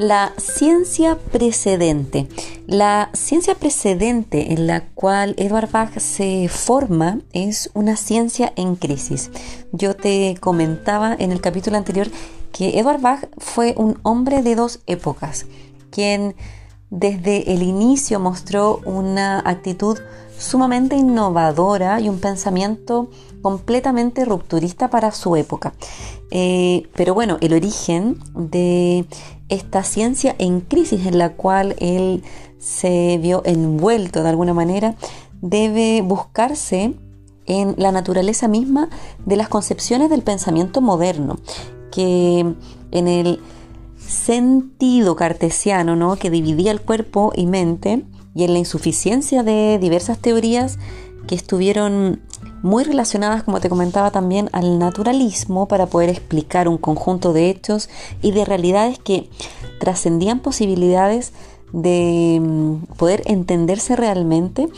La ciencia precedente. La ciencia precedente en la cual Edward Bach se forma es una ciencia en crisis. Yo te comentaba en el capítulo anterior que Edward Bach fue un hombre de dos épocas, quien desde el inicio mostró una actitud sumamente innovadora y un pensamiento completamente rupturista para su época. Eh, pero bueno, el origen de esta ciencia en crisis en la cual él se vio envuelto de alguna manera debe buscarse en la naturaleza misma de las concepciones del pensamiento moderno, que en el sentido cartesiano, ¿no? que dividía el cuerpo y mente, y en la insuficiencia de diversas teorías que estuvieron muy relacionadas, como te comentaba también, al naturalismo para poder explicar un conjunto de hechos y de realidades que trascendían posibilidades de mm, poder entenderse realmente.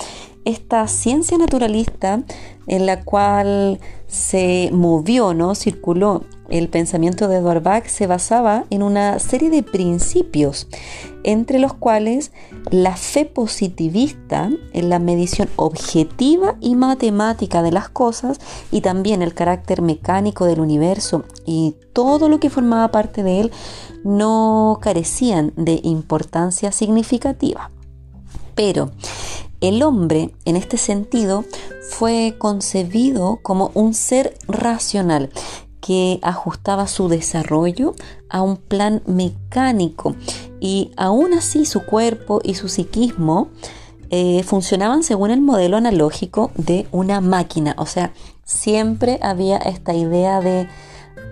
Esta ciencia naturalista en la cual se movió, ¿no? circuló el pensamiento de Edward Bach se basaba en una serie de principios, entre los cuales la fe positivista en la medición objetiva y matemática de las cosas y también el carácter mecánico del universo y todo lo que formaba parte de él no carecían de importancia significativa. Pero el hombre, en este sentido, fue concebido como un ser racional que ajustaba su desarrollo a un plan mecánico y aún así su cuerpo y su psiquismo eh, funcionaban según el modelo analógico de una máquina. O sea, siempre había esta idea de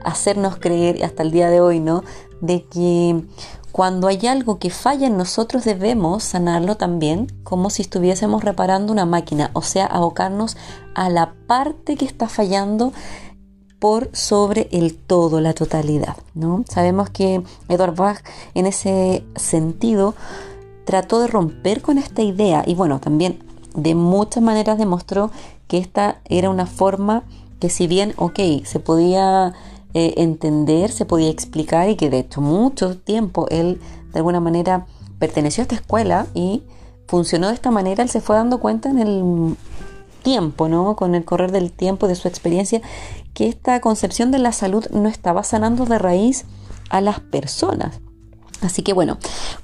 hacernos creer, hasta el día de hoy, ¿no? De que cuando hay algo que falla en nosotros debemos sanarlo también como si estuviésemos reparando una máquina, o sea, abocarnos a la parte que está fallando por sobre el todo, la totalidad. ¿no? Sabemos que Edward Bach en ese sentido trató de romper con esta idea y bueno, también de muchas maneras demostró que esta era una forma que si bien, ok, se podía eh, entender, se podía explicar y que de hecho mucho tiempo él de alguna manera perteneció a esta escuela y funcionó de esta manera, él se fue dando cuenta en el tiempo, ¿no? Con el correr del tiempo, de su experiencia, que esta concepción de la salud no estaba sanando de raíz a las personas. Así que bueno,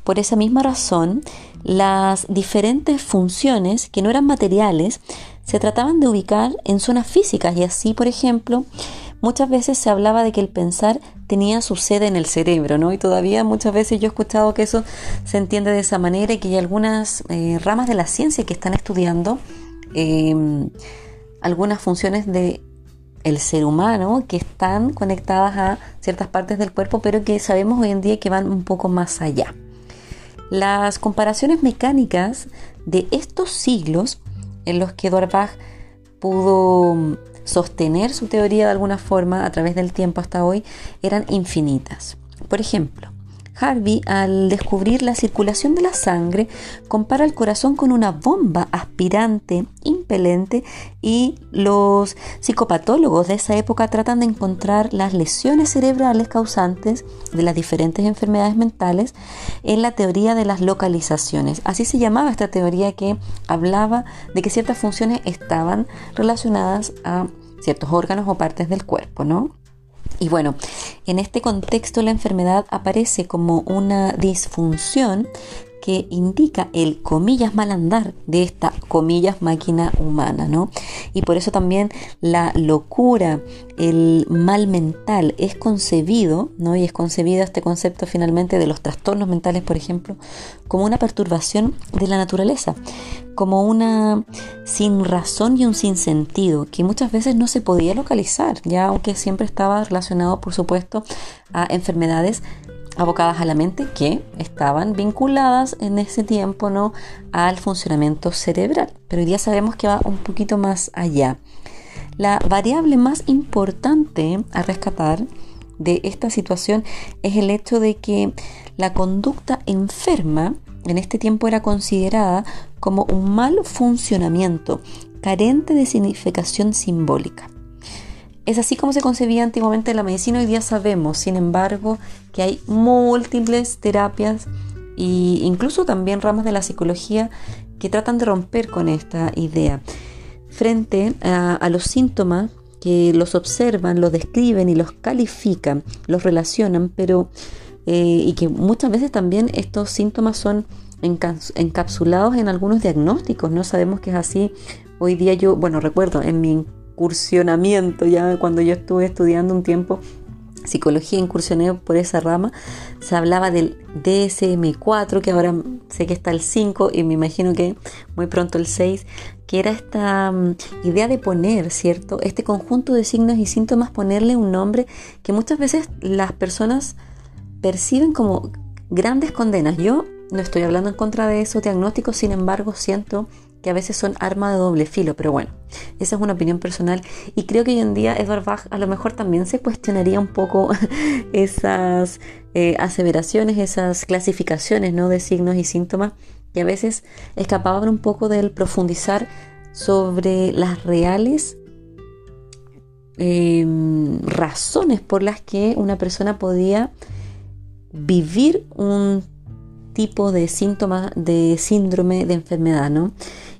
por esa misma razón, las diferentes funciones que no eran materiales se trataban de ubicar en zonas físicas y así, por ejemplo, muchas veces se hablaba de que el pensar tenía su sede en el cerebro, ¿no? Y todavía muchas veces yo he escuchado que eso se entiende de esa manera y que hay algunas eh, ramas de la ciencia que están estudiando Em, algunas funciones de el ser humano que están conectadas a ciertas partes del cuerpo, pero que sabemos hoy en día que van un poco más allá. Las comparaciones mecánicas de estos siglos en los que Eduard Bach pudo sostener su teoría de alguna forma a través del tiempo hasta hoy eran infinitas. Por ejemplo, Harvey, al descubrir la circulación de la sangre, compara el corazón con una bomba aspirante, impelente, y los psicopatólogos de esa época tratan de encontrar las lesiones cerebrales causantes de las diferentes enfermedades mentales en la teoría de las localizaciones. Así se llamaba esta teoría que hablaba de que ciertas funciones estaban relacionadas a ciertos órganos o partes del cuerpo, ¿no? Y bueno, en este contexto la enfermedad aparece como una disfunción que indica el comillas mal andar de esta comillas máquina humana, ¿no? Y por eso también la locura, el mal mental es concebido, ¿no? Y es concebido este concepto finalmente de los trastornos mentales, por ejemplo, como una perturbación de la naturaleza, como una sin razón y un sin sentido, que muchas veces no se podía localizar, ya aunque siempre estaba relacionado, por supuesto, a enfermedades abocadas a la mente que estaban vinculadas en ese tiempo ¿no? al funcionamiento cerebral. Pero hoy día sabemos que va un poquito más allá. La variable más importante a rescatar de esta situación es el hecho de que la conducta enferma en este tiempo era considerada como un mal funcionamiento carente de significación simbólica. es así como se concebía antiguamente la medicina. Hoy día sabemos, sin embargo, que hay múltiples terapias e incluso también ramas de la psicología que tratan de romper con esta idea. Frente a, los síntomas que los observan, los describen y los califican, los relacionan, pero eh, y que muchas veces también estos síntomas son encapsulados en algunos diagnósticos, ¿no? Sabemos que es así. Hoy día yo, bueno, recuerdo en mi incursionamiento, ya cuando yo estuve estudiando un tiempo psicología, incursioné por esa rama, se hablaba del DSM4, que ahora sé que está el 5 y me imagino que muy pronto el 6, que era esta mm, idea de poner, ¿cierto? Este conjunto de signos y síntomas, ponerle un nombre que muchas veces las personas perciben como grandes condenas. Yo no estoy hablando en contra de esos diagnósticos, sin embargo siento que a veces son arma de doble filo, pero bueno, esa es una opinión personal y creo que hoy en día Edward Bach a lo mejor también se cuestionaría un poco esas eh, aseveraciones, esas clasificaciones ¿no? de signos y síntomas que a veces escapaban un poco del profundizar sobre las reales em, razones por las que una persona podía vivir un tipo de síntomas de síndrome de enfermedad, ¿no?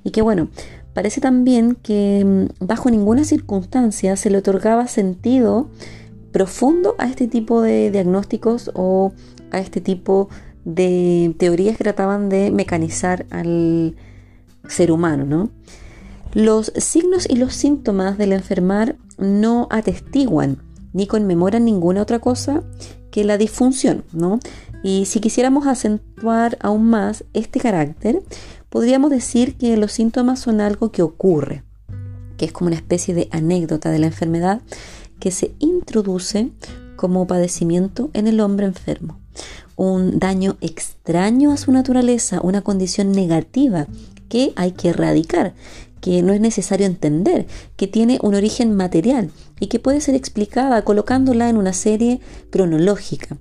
Y que bueno, parece también que mm, bajo ninguna circunstancia se le otorgaba sentido profundo a este tipo de diagnósticos o a este tipo de teorías que trataban de mecanizar al ser humano, ¿no? Los signos y los síntomas del enfermar no atestiguan ni conmemoran ninguna otra cosa que la disfunción, ¿no? Y si quisiéramos acentuar aún más este carácter, podríamos decir que los síntomas son algo que ocurre, que es como una especie de anécdota de la enfermedad que se introduce como padecimiento en el hombre enfermo. Un daño extraño a su naturaleza, una condición negativa que hay que erradicar, que no es necesario entender, que tiene un origen material y que puede ser explicada colocándola en una serie cronológica.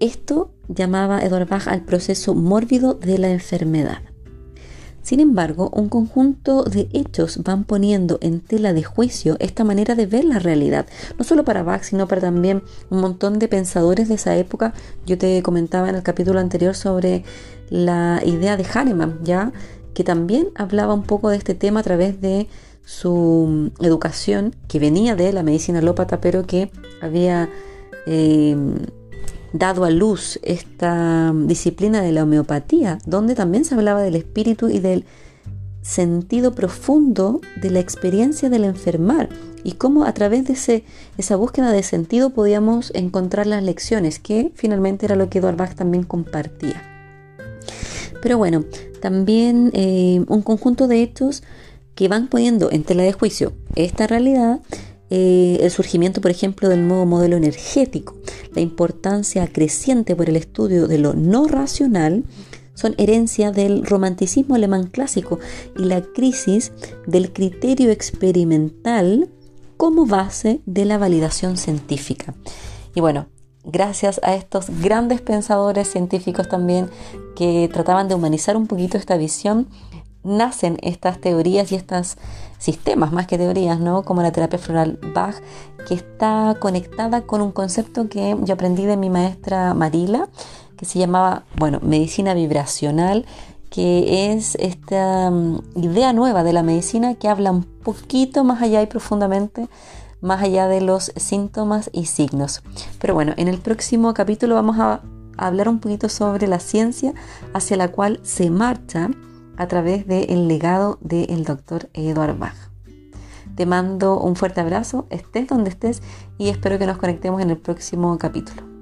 Esto llamaba Edward Bach al proceso mórbido de la enfermedad. Sin embargo, un conjunto de hechos van poniendo en tela de juicio esta manera de ver la realidad, no solo para Bach, sino para también un montón de pensadores de esa época. Yo te comentaba en el capítulo anterior sobre la idea de Hahnemann, ya que también hablaba un poco de este tema a través de su educación, que venía de la medicina alópata, pero que había eh, dado a luz esta disciplina de la homeopatía, donde también se hablaba del espíritu y del sentido profundo de la experiencia del enfermar y cómo a través de ese, esa búsqueda de sentido podíamos encontrar las lecciones, que finalmente era lo que Eduard Bach también compartía. Pero bueno, también eh, un conjunto de hechos que van poniendo en tela de juicio esta realidad eh, el surgimiento, por ejemplo, del nuevo modelo energético, la importancia creciente por el estudio de lo no racional, son herencia del romanticismo alemán clásico y la crisis del criterio experimental como base de la validación científica. Y bueno, gracias a estos grandes pensadores científicos también que trataban de humanizar un poquito esta visión, nacen estas teorías y estos sistemas, más que teorías, ¿no? Como la terapia floral Bach, que está conectada con un concepto que yo aprendí de mi maestra Marila, que se llamaba, bueno, medicina vibracional, que es esta mm, idea nueva de la medicina que habla un poquito más allá y profundamente más allá de los síntomas y signos. Pero bueno, en el próximo capítulo vamos a hablar un poquito sobre la ciencia hacia la cual se marcha a través del legado del doctor Eduard Bach. Te mando un fuerte abrazo, estés donde estés y espero que nos conectemos en el próximo capítulo.